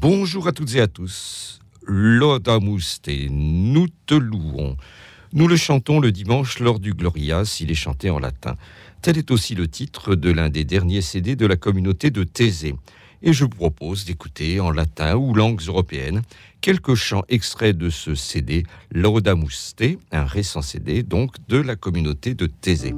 Bonjour à toutes et à tous. Te, nous te louons. Nous le chantons le dimanche lors du Gloria s'il est chanté en latin. Tel est aussi le titre de l'un des derniers CD de la communauté de Thésée. Et je vous propose d'écouter en latin ou langues européennes quelques chants extraits de ce CD te, un récent CD donc de la communauté de Thésée.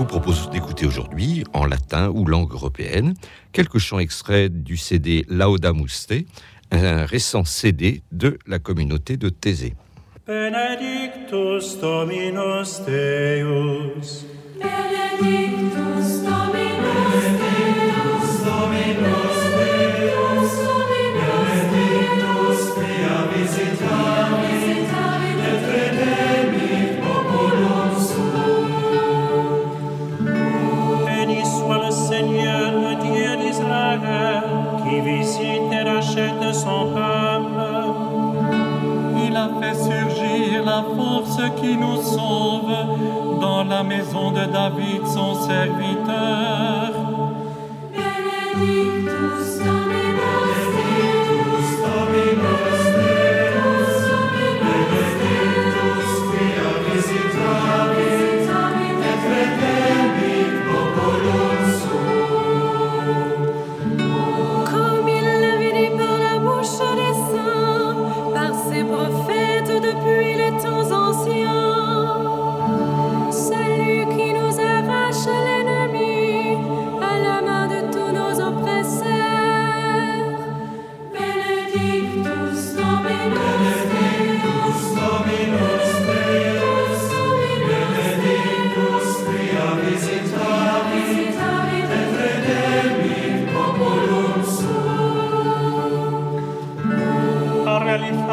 Vous propose d'écouter aujourd'hui, en latin ou langue européenne, quelques chants extraits du CD Lauda Muste, un récent CD de la communauté de Thésée. Benedictus Dominus Deus. Benedictus Dominus Deus, Dominus rachète son peuple. Il a fait surgir la force qui nous sauve dans la maison de David, son serviteur.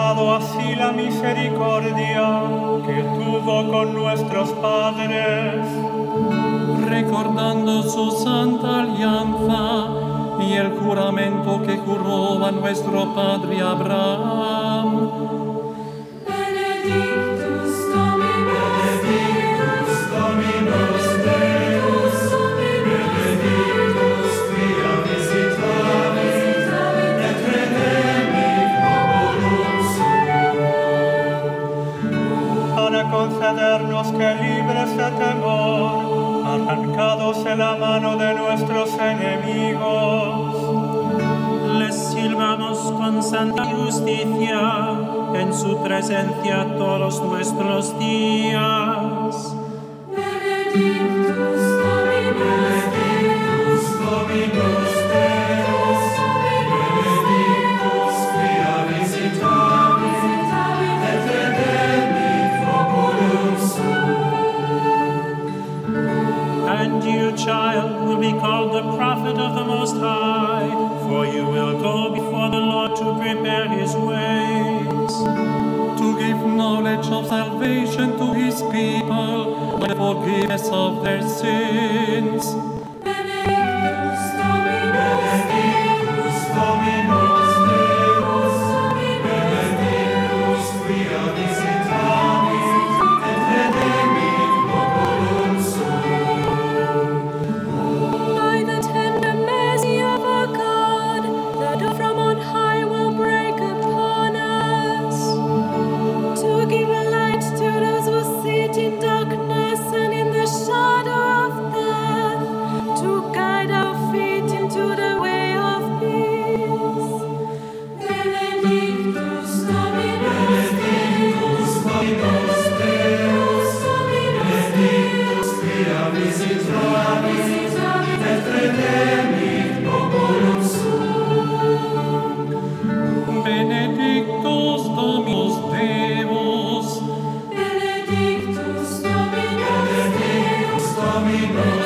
Así la misericordia que tuvo con nuestros padres. recordando su santa alianza y el juramento que juró a nuestro padre Abraham. Arrancados de la mano de nuestros enemigos, les silbamos con santa justicia en su presencia todos nuestros días. Child, will be called the prophet of the Most High, for you will go before the Lord to prepare his ways. to give knowledge of salvation to his people and forgiveness of their sins. Benedictus Dominus Deus, Dominus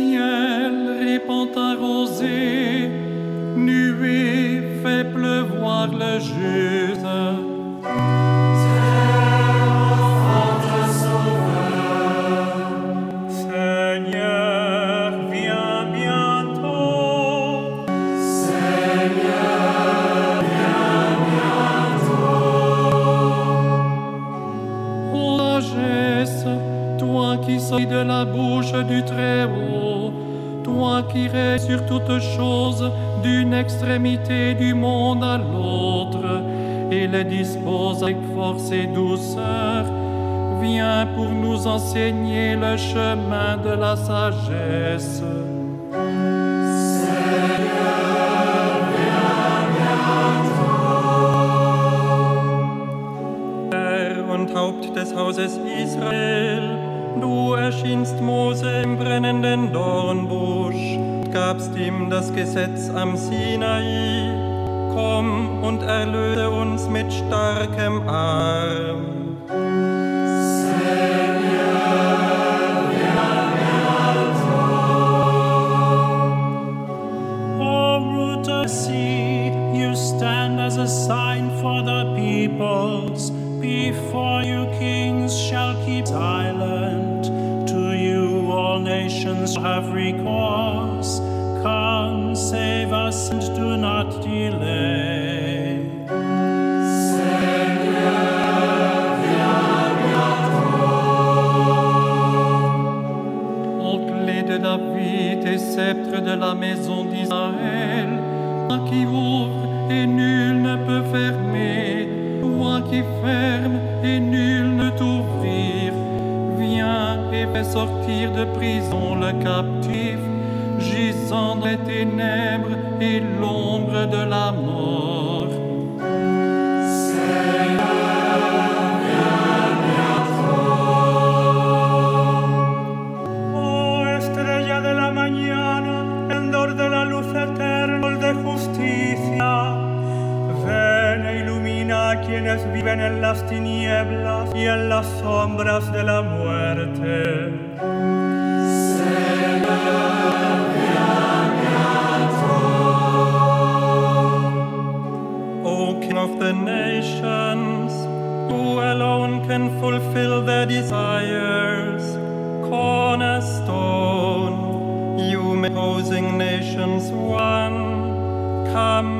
Ciel répand un rosée, nuée fait pleuvoir le juste. Toi qui règnes sur toutes choses d'une extrémité du monde à l'autre, et les dispose avec force et douceur, viens pour nous enseigner le chemin de la sagesse. Haupt des Hauses Israel, du erschienst Mose im brennenden Dornbusch, gabst ihm das Gesetz am Sinai. Komm und erlöse uns mit starkem Arm. Have recourse. Come, save us, and do not delay. De sceptre de la maison quienes viven en las tinieblas y en las sombras de la muerte. O King of the nations, who alone can fulfill their desires, cornerstone, you make opposing nations one, come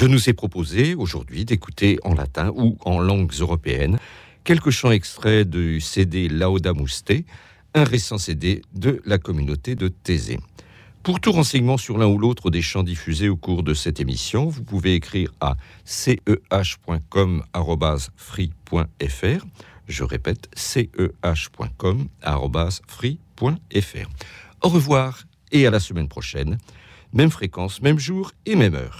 Je nous ai proposé aujourd'hui d'écouter en latin ou en langues européennes quelques chants extraits du CD Lauda Muste, un récent CD de la communauté de Thésée. Pour tout renseignement sur l'un ou l'autre des chants diffusés au cours de cette émission, vous pouvez écrire à ceh.com.free.fr. Je répète, ceh.com.free.fr. Au revoir et à la semaine prochaine. Même fréquence, même jour et même heure.